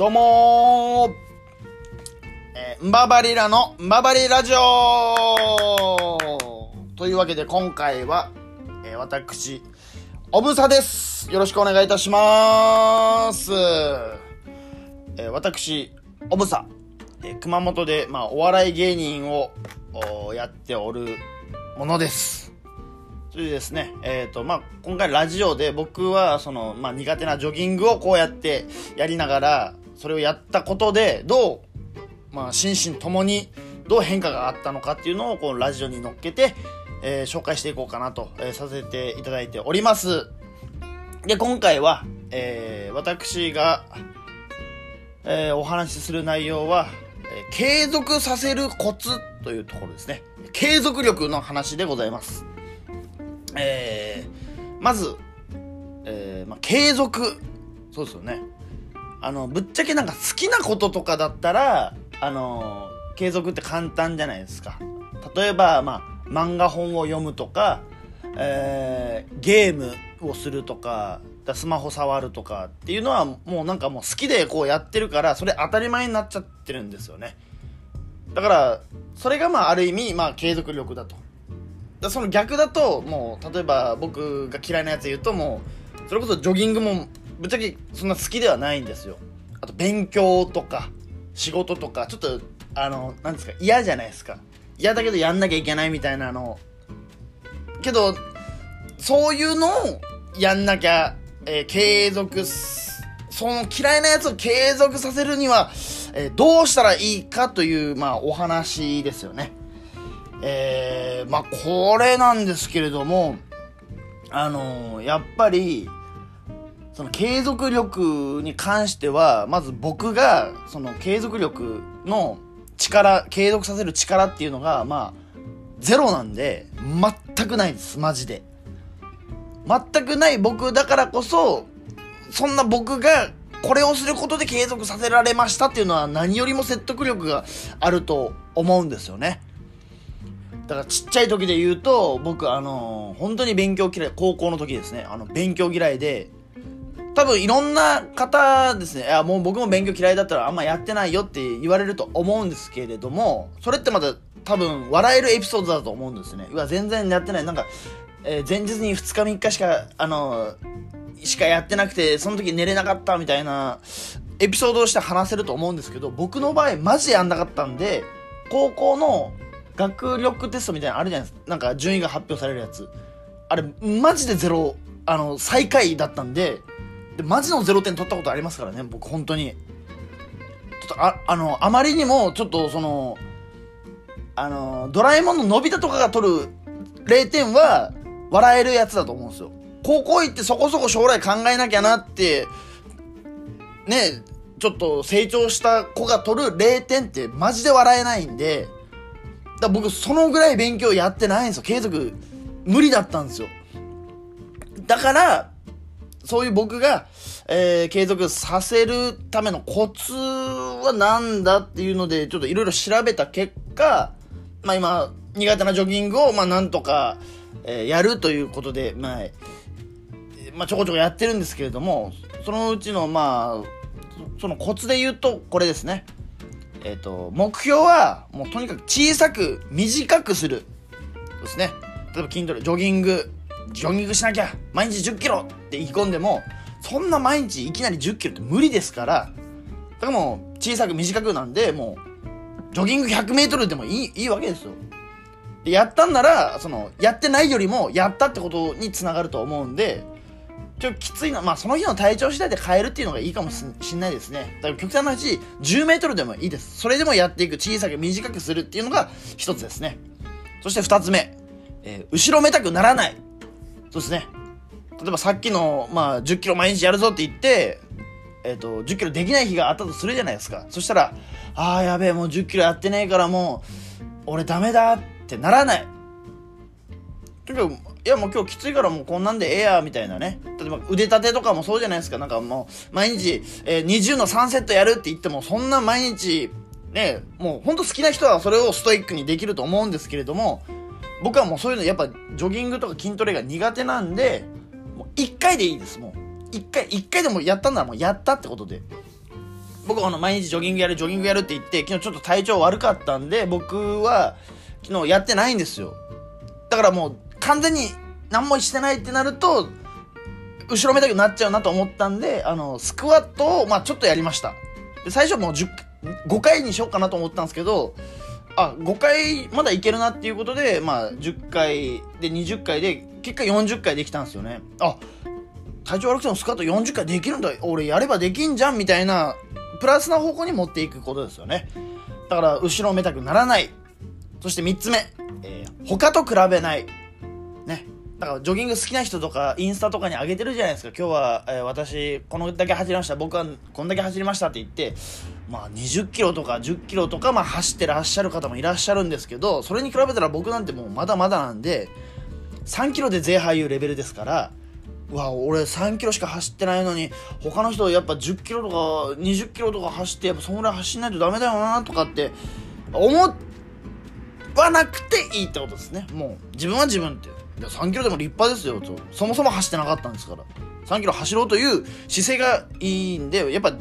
どうもー、えー、んばばりらのんばばりラジオというわけで今回は、えー、私、おぶさです。よろしくお願いいたします。えー、私、おぶさ、えー、熊本で、まあ、お笑い芸人をやっておるものです。それでですね、えっ、ー、と、まあ、今回ラジオで僕は、その、まあ、苦手なジョギングをこうやってやりながら、それをやったことで、どう、まあ、心身ともにどう変化があったのかっていうのを、このラジオに乗っけて、えー、紹介していこうかなと、えー、させていただいております。で、今回は、えー、私が、え、お話しする内容は、え、継続させるコツというところですね。継続力の話でございます。えー、まず、え、まあ、継続。そうですよね。あの、ぶっちゃけなんか好きなこととかだったら、あの、継続って簡単じゃないですか。例えば、まあ、漫画本を読むとか、えー、ゲームをするとか、スマホ触るとかっていうのはもうなんかもう好きでこうやってるからそれ当たり前になっちゃってるんですよねだからそれがまあある意味まあ継続力だとだその逆だともう例えば僕が嫌いなやつ言うともうそれこそジョギングもぶっちゃけそんな好きではないんですよ。あと勉強とか仕事とかちょっとあのなんですか嫌じゃないですか。嫌だけどやんなきゃいけないみたいなの。けどそういうのをやんなきゃ、えー、継続その嫌いなやつを継続させるには、えー、どうしたらいいかという、まあ、お話ですよね。えー、まあ、これなんですけれども、あのー、やっぱり、その継続力に関しては、まず僕が、その継続力の力、継続させる力っていうのが、まあ、ゼロなんで、全くないです、マジで。全くない僕だからこそ、そんな僕がこれをすることで継続させられましたっていうのは何よりも説得力があると思うんですよね。だからちっちゃい時で言うと、僕、あのー、本当に勉強嫌い、高校の時ですね、あの、勉強嫌いで、多分いろんな方ですね、いや、もう僕も勉強嫌いだったらあんまやってないよって言われると思うんですけれども、それってまだ多分笑えるエピソードだと思うんですね。うわ、全然やってない。なんか、えー、前日に2日3日しか、あのー、しかやってなくて、その時寝れなかったみたいなエピソードをして話せると思うんですけど、僕の場合マジでやんなかったんで、高校の学力テストみたいなのあるじゃないですか。なんか順位が発表されるやつ。あれ、マジでゼロ、あの、最下位だったんで、で、マジのゼロ点取ったことありますからね、僕、本当に。ちょっと、あ、あの、あまりにも、ちょっと、その、あの、ドラえもんののび太とかが取る0点は、笑えるやつだと思うんですよ。高校行ってそこそこ将来考えなきゃなって、ね、ちょっと成長した子が取る0点ってマジで笑えないんで、だ僕そのぐらい勉強やってないんですよ。継続無理だったんですよ。だから、そういう僕が、えー、継続させるためのコツは何だっていうので、ちょっといろいろ調べた結果、まあ今、苦手なジョギングを、まあなんとか、えー、やるということで、まあ、まあちょこちょこやってるんですけれども、そのうちの、まあ、そのコツで言うと、これですね。えっ、ー、と、目標は、もうとにかく小さく、短くする。ですね。例えば筋トレ、ジョギング、ジョギングしなきゃ、毎日10キロって意気込んでも、そんな毎日いきなり10キロって無理ですから、だからもう小さく短くなんで、もう、ジョギング100メートルでもいい、いいわけですよ。で、やったんなら、その、やってないよりも、やったってことにつながると思うんで、ちょっときついな。まあ、その日の体調次第で変えるっていうのがいいかもしんないですね。だから極端な話、10メートルでもいいです。それでもやっていく、小さく短くするっていうのが一つですね。そして二つ目、えー、後ろめたくならない。そうですね。例えばさっきの、まあ、10キロ毎日やるぞって言って、えっ、ー、と、10キロできない日があったとするじゃないですか。そしたら、ああ、やべえ、もう10キロやってねえからもう、俺ダメだってならない。とにかく、いやもう今日きついからもうこんなんでええや、みたいなね。例えば腕立てとかもそうじゃないですか。なんかもう、毎日、えー、20の3セットやるって言っても、そんな毎日、ね、もうほんと好きな人はそれをストイックにできると思うんですけれども、僕はもうそういうのやっぱジョギングとか筋トレが苦手なんで、もう1回でいいです、もう。1回、1回でもやったんならもうやったってことで。僕はあの毎日ジョギングやるジョギングやるって言って昨日ちょっと体調悪かったんで僕は昨日やってないんですよだからもう完全に何もしてないってなると後ろめたくなっちゃうなと思ったんであのスクワットをまあちょっとやりましたで最初もう10 5回にしようかなと思ったんですけどあ5回まだいけるなっていうことでまあ10回で20回で結果40回できたんですよね。あ体調悪くてもスクワット40回できるんだ。俺やればできんじゃんみたいなプラスな方向に持っていくことですよね。だから後ろめたくならない。そして3つ目、えー、他と比べない。ね。だからジョギング好きな人とかインスタとかに上げてるじゃないですか。今日は、えー、私このだけ走りました。僕はこんだけ走りましたって言ってまあ20キロとか10キロとかまあ走ってらっしゃる方もいらっしゃるんですけどそれに比べたら僕なんてもうまだまだなんで3キロで税配いうレベルですからうわ俺3キロしか走ってないのに他の人やっぱ10キロとか20キロとか走ってやっぱそんぐらい走んないとダメだよなとかって思わなくていいってことですね。もう自分は自分っていや3キロでも立派ですよと。そもそも走ってなかったんですから。3キロ走ろうという姿勢がいいんでやっぱ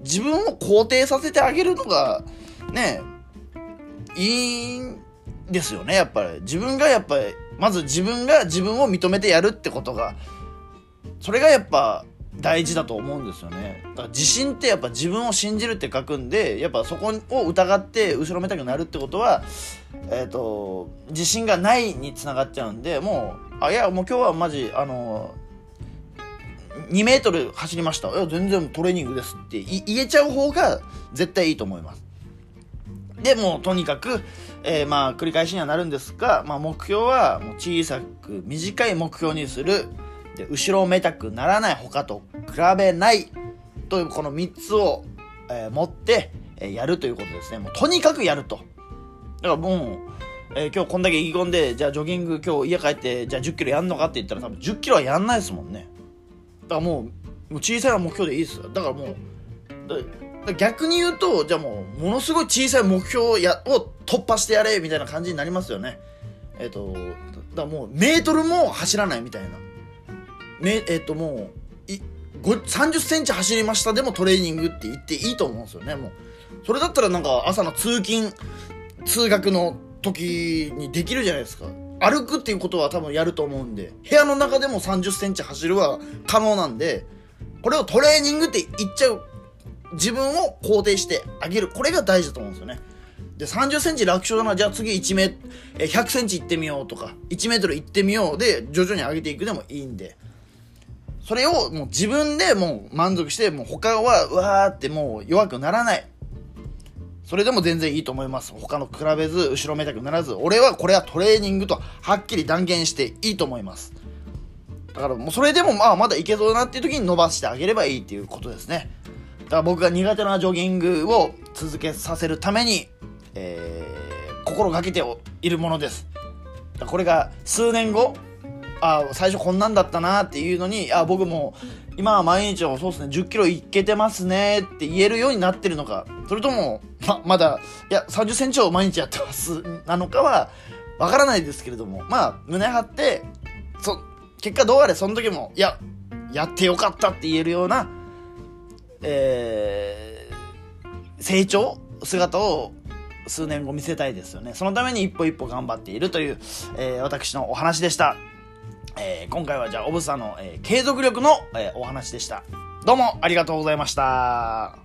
自分を肯定させてあげるのがねいいんですよねやっぱり。自分がやっぱりまず自分が自分を認めてやるってことがそれがやっぱ大事だと思うんですよね。だから自信ってやっぱ自分を信じるって書くんでやっぱそこを疑って後ろめたくなるってことはえっ、ー、と自信がないにつながっちゃうんでもうあいやもう今日はマジあの2メートル走りました。いや全然トレーニングですって言えちゃう方が絶対いいと思います。でもうとにかく、えー、まあ繰り返しにはなるんですが、まあ、目標はもう小さく短い目標にする。で後ろめたくならない他と比べないというこの3つを、えー、持って、えー、やるということですね。もうとにかくやると。だからもう、えー、今日こんだけ意気込んでじゃあジョギング今日家帰ってじゃあ1 0キロやんのかって言ったら多分1 0キロはやんないですもんね。からもう小さい目標でいいですだからもう逆に言うとじゃあもうものすごい小さい目標やを突破してやれみたいな感じになりますよね。えっ、ー、とだからもうメートルも走らないみたいな。めえっ、ともう30センチ走りましたでもトレーニングって言っていいと思うんですよね。もう。それだったらなんか朝の通勤通学の時にできるじゃないですか。歩くっていうことは多分やると思うんで部屋の中でも30センチ走るは可能なんでこれをトレーニングって言っちゃう自分を肯定してあげる。これが大事だと思うんですよね。で30センチ楽勝だなじゃあ次1メ100センチ行ってみようとか1メートル行ってみようで徐々に上げていくでもいいんで。それをもう自分でもう満足して、もう他はうわーってもう弱くならない。それでも全然いいと思います。他の比べず、後ろめたくならず、俺はこれはトレーニングとはっきり断言していいと思います。だからもうそれでもまあまだいけそうだなっていう時に伸ばしてあげればいいっていうことですね。だから僕が苦手なジョギングを続けさせるために、えー、心がけているものです。これが数年後、あ最初こんなんだったなっていうのにあ僕も今は毎日そうですね1 0キロいけてますねって言えるようになってるのかそれともままだいや3 0センチを毎日やってますなのかはわからないですけれどもまあ胸張ってそ結果どうあれその時もいややってよかったって言えるような、えー、成長姿を数年後見せたいですよね。そのために一歩一歩頑張っているという、えー、私のお話でした。えー、今回はじゃあ、おぶさんの、えー、継続力の、えー、お話でした。どうもありがとうございました。